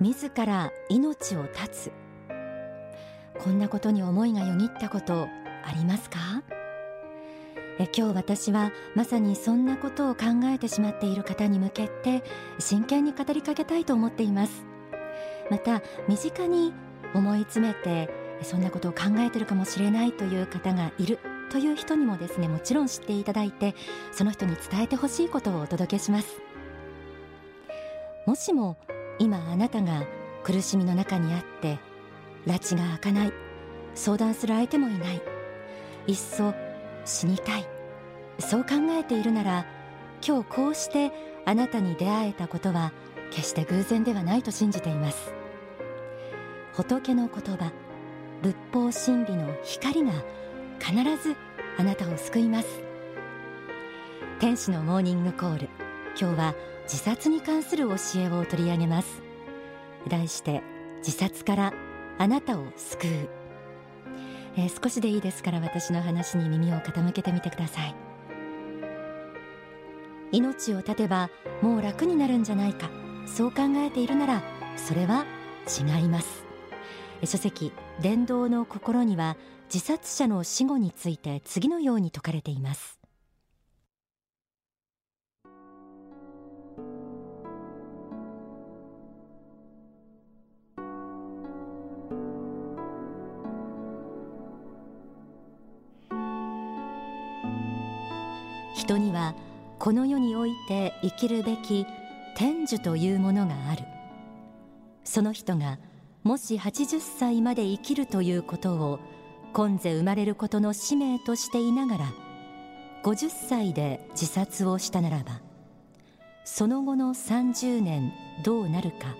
自ら命を絶つ。こんなことに思いがよぎったことありますか？え今日私はまさにそんなことを考えてしまっている方に向けて真剣に語りかけたいと思っています。また身近に思い詰めてそんなことを考えているかもしれないという方がいるという人にもですねもちろん知っていただいてその人に伝えてほしいことをお届けします。もしも今あなたが苦しみの中にあって拉致が開かない。相談する相手もいない。いっそ死にたい。そう考えているなら今日こうしてあなたに出会えたことは決して偶然ではないと信じています。仏の言葉仏法真理の光が必ずあなたを救います。天使のモーニングコール。今日は自殺に関する教えを取り上げます。題して自殺からあなたを救う、えー、少しでいいですから私の話に耳を傾けてみてください。命を絶てばもう楽になるんじゃないか。そう考えているならそれは違います。書籍伝道の心には自殺者の死後について次のように説かれています。人にはこの世において生きるべき天寿というものがある。その人がもし80歳まで生きるということを今世生まれることの使命としていながら50歳で自殺をしたならばその後の30年どうなるか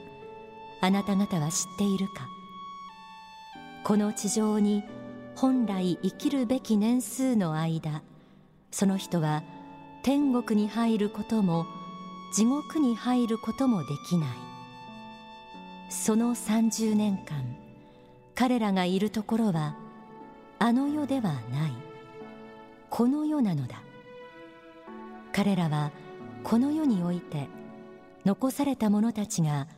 あなた方は知っているか。この地上に本来生きるべき年数の間その人は天国に入ることも地獄に入ることもできない。その30年間彼らがいるところはあの世ではない。この世なのだ。彼らはこの世において残された者たちが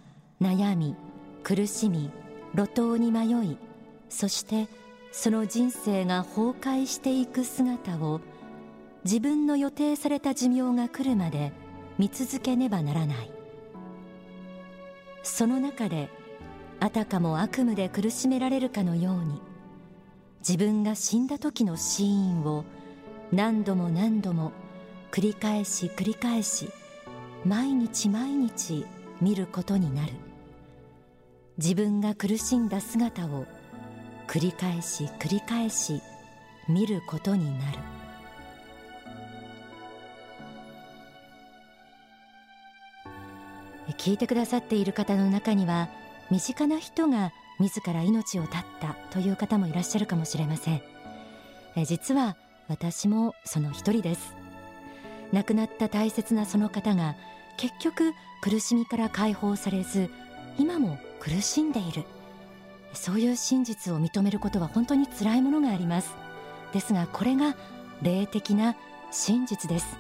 悩み苦しみ路頭に迷いそしてその人生が崩壊していく姿を自分の予定された寿命が来るまで見続けねばならない。その中であたかも悪夢で苦しめられるかのように自分が死んだ時のシーンを何度も何度も繰り返し繰り返し毎日毎日見ることになる。自分が苦しんだ姿を繰り返し繰り返し見ることになる。聞いてくださっている方の中には身近な人が自ら命を絶ったという方もいらっしゃるかもしれません。え実は私もその一人です。亡くなった大切なその方が結局苦しみから解放されず今も苦しんでいる。そういう真実を認めることは本当に辛いものがあります。ですがこれが霊的な真実です。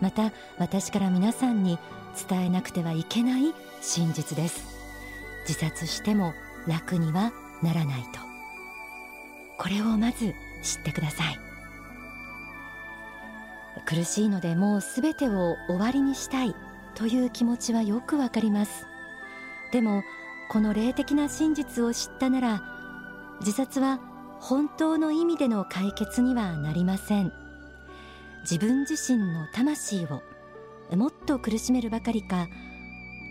また私から皆さんに伝えなくてはいけない真実です。自殺しても楽にはならないと。これをまず知ってください。苦しいのでもうすべてを終わりにしたいという気持ちはよくわかります。でもこの霊的な真実を知ったなら自殺は本当の意味での解決にはなりません。自分自身の魂をもっと苦しめるばかりか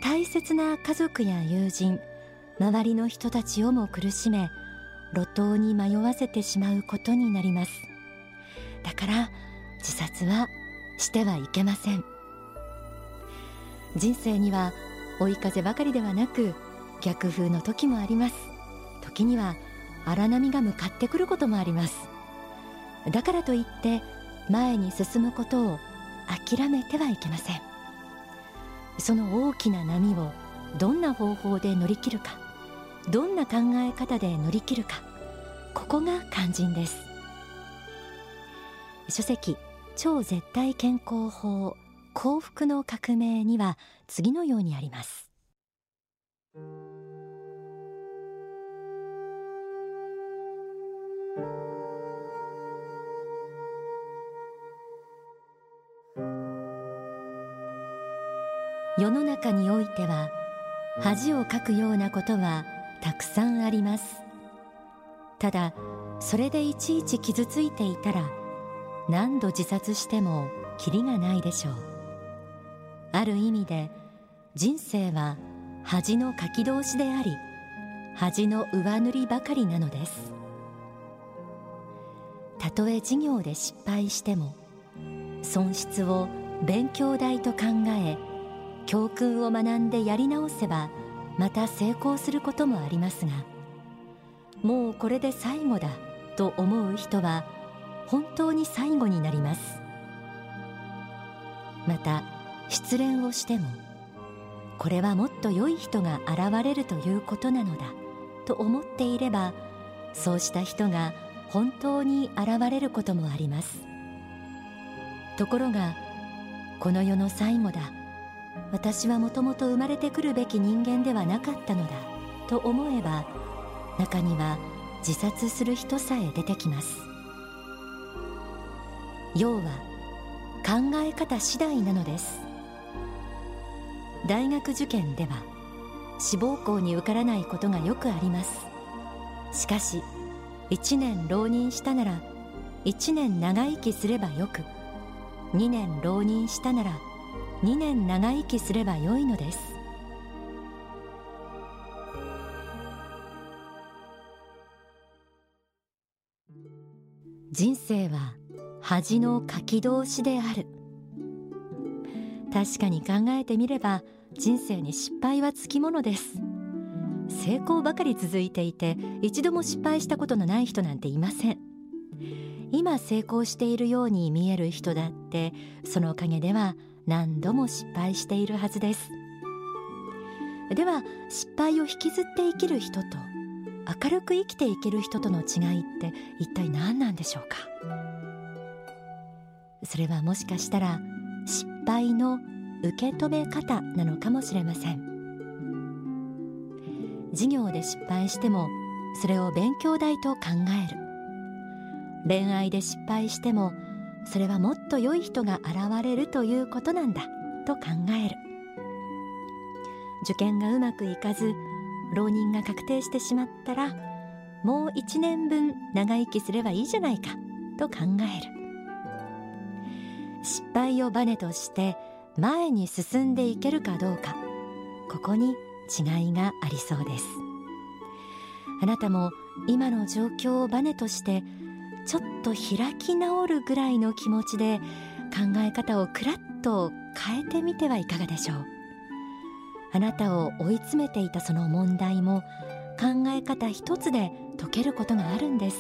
大切な家族や友人周りの人たちをも苦しめ路頭に迷わせてしまうことになります。だから自殺はしてはいけません。人生には追い風ばかりではなく逆風の時もあります。時には荒波が向かってくることもあります。だからといって前に進むことを諦めてはいけません。その大きな波をどんな方法で乗り切るかどんな考え方で乗り切るかここが肝心です。書籍超絶対健康法幸福の革命には次のようにあります。世の中においては恥をかくようなことはたくさんあります。ただそれでいちいち傷ついていたら何度自殺してもきりがないでしょう。ある意味で人生は恥の書き通しであり恥の上塗りばかりなのです。たとえ授業で失敗しても損失を勉強代と考え教訓を学んでやり直せばまた成功することもありますがもうこれで最後だと思う人は本当に最後になります。また失恋をしてもこれはもっと良い人が現れるということなのだと思っていればそうした人が本当に現れることもあります。ところがこの世の最後だ私はもともと生まれてくるべき人間ではなかったのだと思えば中には自殺する人さえ出てきます。要は考え方次第なのです。大学受験では志望校に受からないことがよくあります。しかし1年浪人したなら1年長生きすればよく2年浪人したなら2年長生きすればよいのです。人生は恥の書き通しである。確かに考えてみれば人生に失敗はつきものです。成功ばかり続いていて一度も失敗したことのない人なんていません。今成功しているように見える人だってそのおかげでは何度も失敗しているはずです。では失敗を引きずって生きる人と明るく生きていける人との違いって一体何なんでしょうか？それはもしかしたら失敗の受け止め方なのかもしれません。授業で失敗してもそれを勉強代と考える。恋愛で失敗してもそれはもっと良い人が現れるということなんだと考える。受験がうまくいかず浪人が確定してしまったらもう一年分長生きすればいいじゃないかと考える。失敗をバネとして前に進んでいけるかどうかここに違いがありそうです。あなたも今の状況をバネとしてと開き直るぐらいの気持ちで考え方をくらっと変えてみてはいかがでしょう。あなたを追い詰めていたその問題も考え方一つで解けることがあるんです。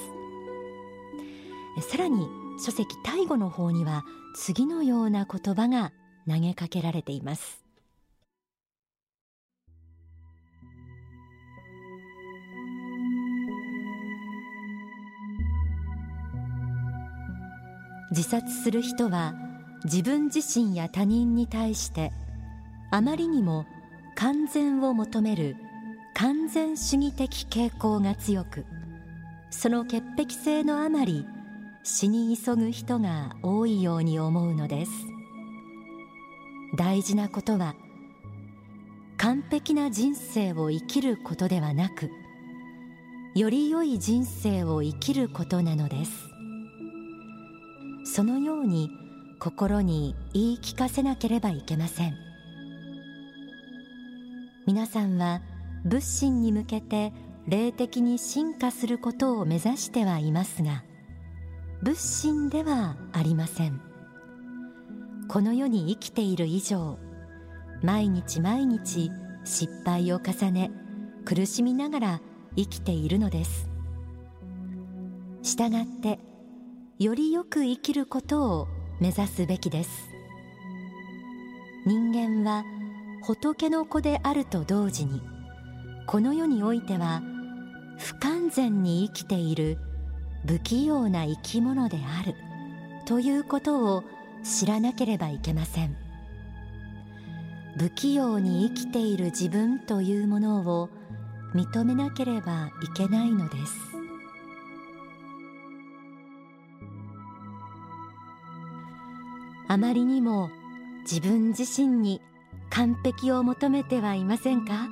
さらに書籍大後の方には次のような言葉が投げかけられています。自殺する人は自分自身や他人に対してあまりにも完全を求める完全主義的傾向が強くその潔癖性のあまり死に急ぐ人が多いように思うのです。大事なことは完璧な人生を生きることではなくより良い人生を生きることなのです。そのように心に言い聞かせなければいけません。皆さんは仏心に向けて霊的に進化することを目指してはいますが仏心ではありません。この世に生きている以上毎日毎日失敗を重ね苦しみながら生きているのです。したがってよりよく生きることを目指すべきです。人間は仏の子であると同時にこの世においては不完全に生きている不器用な生き物であるということを知らなければいけません。不器用に生きている自分というものを認めなければいけないのです。あまりにも自分自身に完璧を求めてはいませんか？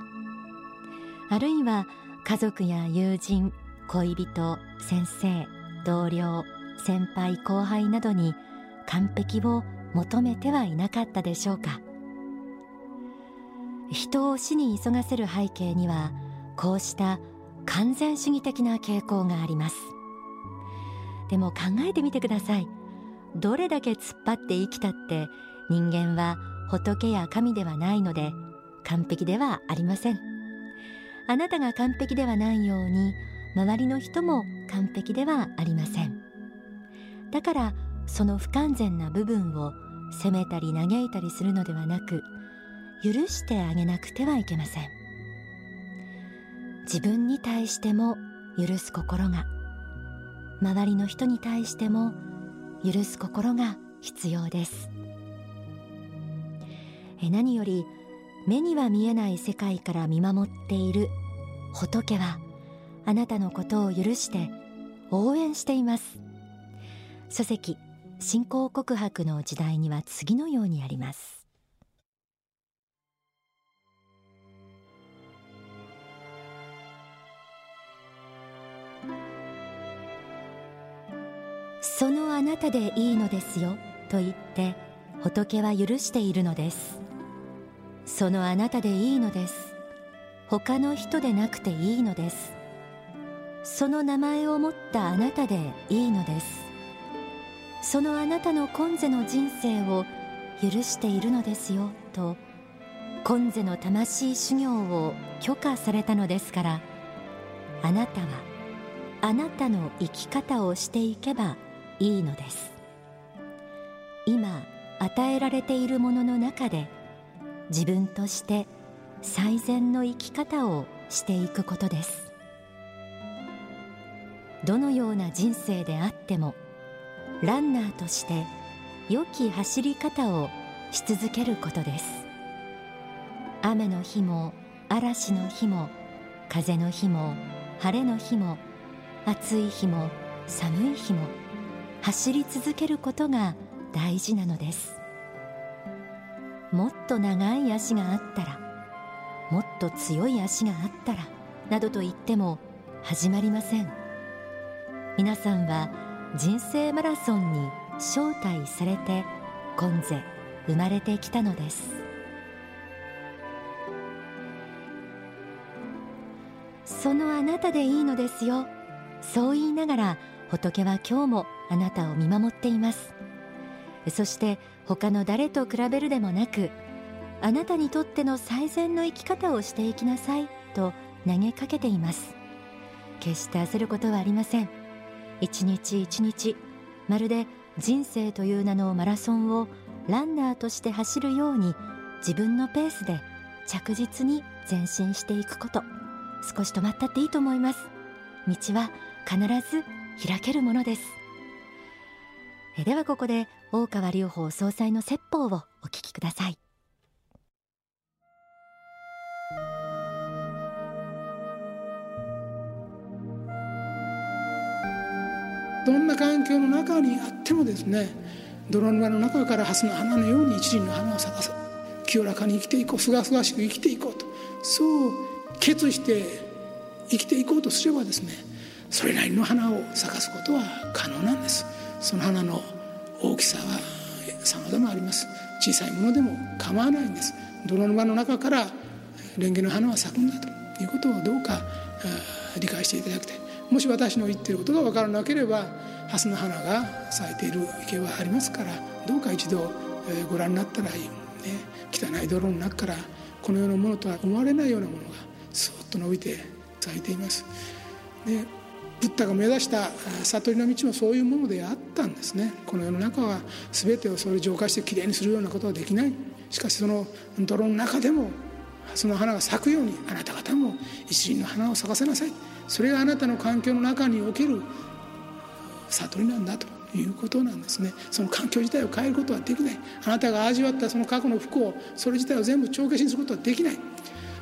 あるいは家族や友人恋人先生同僚先輩後輩などに完璧を求めてはいなかったでしょうか？人を死に急がせる背景にはこうした完全主義的な傾向があります。でも考えてみてください。どれだけ突っ張って生きたって人間は仏や神ではないので完璧ではありません。あなたが完璧ではないように周りの人も完璧ではありません。だからその不完全な部分を責めたり嘆いたりするのではなく許してあげなくてはいけません。自分に対しても許す心が周りの人に対しても許す心が必要です。え何より目には見えない世界から見守っている仏はあなたのことを許して応援しています。書籍信仰告白の時代には次のようにあります。そのあなたでいいのですよと言って仏は許しているのです。そのあなたでいいのです。他の人でなくていいのです。その名前を持ったあなたでいいのです。そのあなたの今世の人生を許しているのですよと今世の魂修行を許可されたのですからあなたはあなたの生き方をしていけばいいのです。今与えられているものの中で自分として最善の生き方をしていくことです。どのような人生であってもランナーとして良き走り方をし続けることです。雨の日も嵐の日も風の日も晴れの日も暑い日も寒い日も走り続けることが大事なのです。もっと長い足があったらもっと強い足があったらなどと言っても始まりません。皆さんは人生マラソンに招待されて今世生まれてきたのです。そのあなたでいいのですよ。そう言いながら仏は今日もあなたを見守っています。そして他の誰と比べるでもなくあなたにとっての最善の生き方をしていきなさいと投げかけています。決して焦ることはありません。一日一日まるで人生という名のマラソンをランナーとして走るように自分のペースで着実に前進していくこと。少し止まったっていいと思います。道は必ず開けるものです。ではここで大川隆法総裁の説法をお聞きください。どんな環境の中にあってもですね泥沼の中から蓮の花のように一輪の花を咲かせ清らかに生きていこうすがすがしく生きていこうとそう決して生きていこうとすればですねそれなりの花を咲かすことは可能なんです。その花の大きさは様々あります。小さいものでも構わないんです。泥沼の中から蓮華の花は咲くんだということをどうか理解していただきたい。もし私の言っていることが分からなければ蓮の花が咲いている池はありますからどうか一度ご覧になったらいい、ね、汚い泥の中からこの世のものとは思われないようなものがスーッと伸びて咲いています。でブッダが目指した悟りの道もそういうものであったんですね。この世の中は全てをそれ浄化してきれいにするようなことはできない。しかしその泥の中でもその花が咲くようにあなた方も一輪の花を咲かせなさい。それがあなたの環境の中における悟りなんだと。いうことなんですね。その環境自体を変えることはできない。あなたが味わったその過去の不幸それ自体を全部帳消しにすることはできない。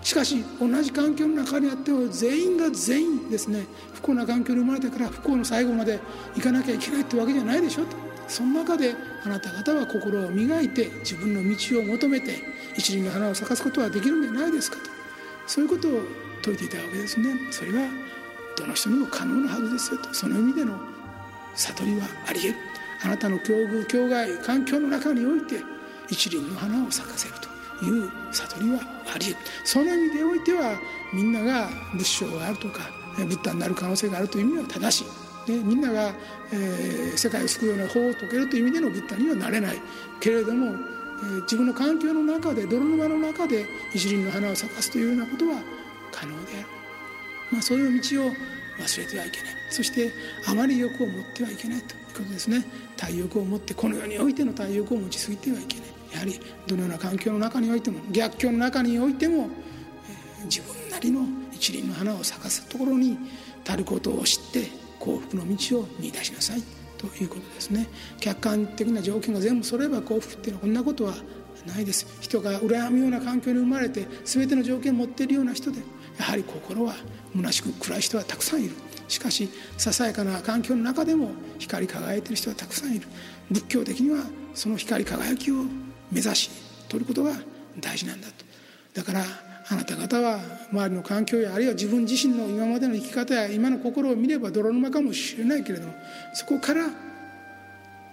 しかし同じ環境の中にあっても全員が全員ですね不幸な環境に生まれてから不幸の最後まで行かなきゃいけないってわけじゃないでしょと。その中であなた方は心を磨いて自分の道を求めて一輪の花を咲かすことはできるんじゃないですかと。そういうことを説いていたわけですね。それはどの人にも可能なはずですよと。その意味での悟りはあり得る。あなたの境遇境外環境の中において一輪の花を咲かせると。いう悟りはあり得る。その意味でおいてはみんなが仏性があるとかブッダになる可能性があるという意味では正しい。でみんなが、えー、世界を救うような法を解けるという意味でのブッダにはなれない。けれども、えー、自分の環境の中で泥沼の中で一輪の花を咲かすというようなことは可能である、まあ、そういう道を忘れてはいけない。そしてあまり欲を持ってはいけないということですね。体欲を持ってこの世においての体欲を持ちすぎてはいけない。やはりどのような環境の中においても逆境の中においても、自分なりの一輪の花を咲かすところに足ることを知って幸福の道を見出しなさい。ということですね。客観的な条件が全部揃えば幸福っていうのはこんなことはないです。人が羨むような環境に生まれて全ての条件を持っているような人でやはり心は虚しく暗い人はたくさんいる。しかしささやかな環境の中でも光り輝いている人はたくさんいる。仏教的にはその光り輝きを目指し取ることが大事なんだと。だからあなた方は周りの環境やあるいは自分自身の今までの生き方や今の心を見れば泥沼かもしれないけれどもそこから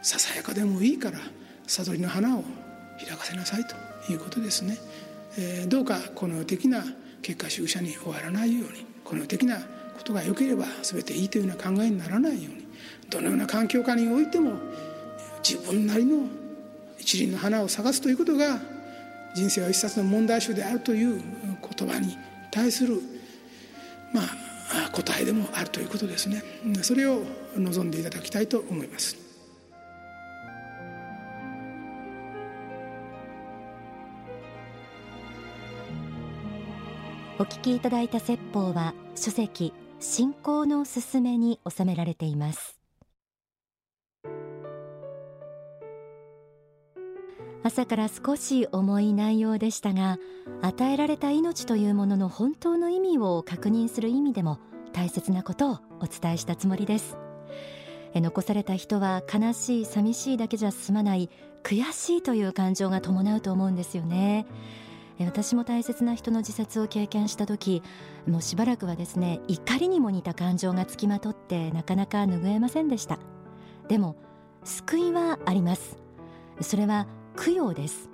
ささやかでもいいから悟りの花を開かせなさいということですね、えー、どうかこの世的な結果主義者に終わらないようにこの世的なことが良ければ全ていいというような考えにならないようにどのような環境下においても自分なりの一輪の花を探すということが人生は一冊の問題集であるという言葉に対するまあ答えでもあるということですね。それを望んでいただきたいと思います。お聞きいただいた説法は書籍信仰のすすめに収められています。朝から少し重い内容でしたが与えられた命というものの本当の意味を確認する意味でも大切なことをお伝えしたつもりです。残された人は悲しい寂しいだけじゃ済まない悔しいという感情が伴うと思うんですよね。私も大切な人の自殺を経験した時もうしばらくはですね怒りにも似た感情がつきまとってなかなか拭えませんでした。でも救いはあります。それは供養です。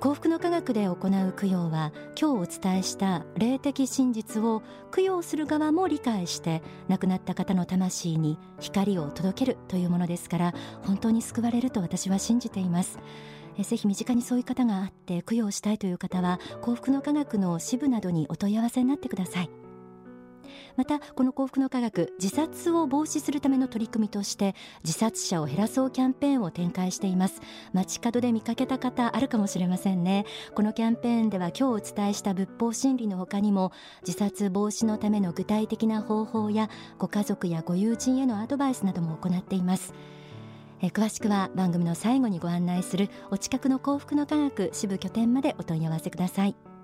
幸福の科学で行う供養は今日お伝えした霊的真実を供養する側も理解して亡くなった方の魂に光を届けるというものですから本当に救われると私は信じています。ぜひ身近にそういう方があって供養したいという方は幸福の科学の支部などにお問い合わせになってください。またこの幸福の科学自殺を防止するための取り組みとして自殺者を減らそうキャンペーンを展開しています。街角で見かけた方あるかもしれませんね。このキャンペーンでは今日お伝えした仏法真理の他にも自殺防止のための具体的な方法やご家族やご友人へのアドバイスなども行っています。え詳しくは番組の最後にご案内するお近くの幸福の科学支部拠点までお問い合わせください。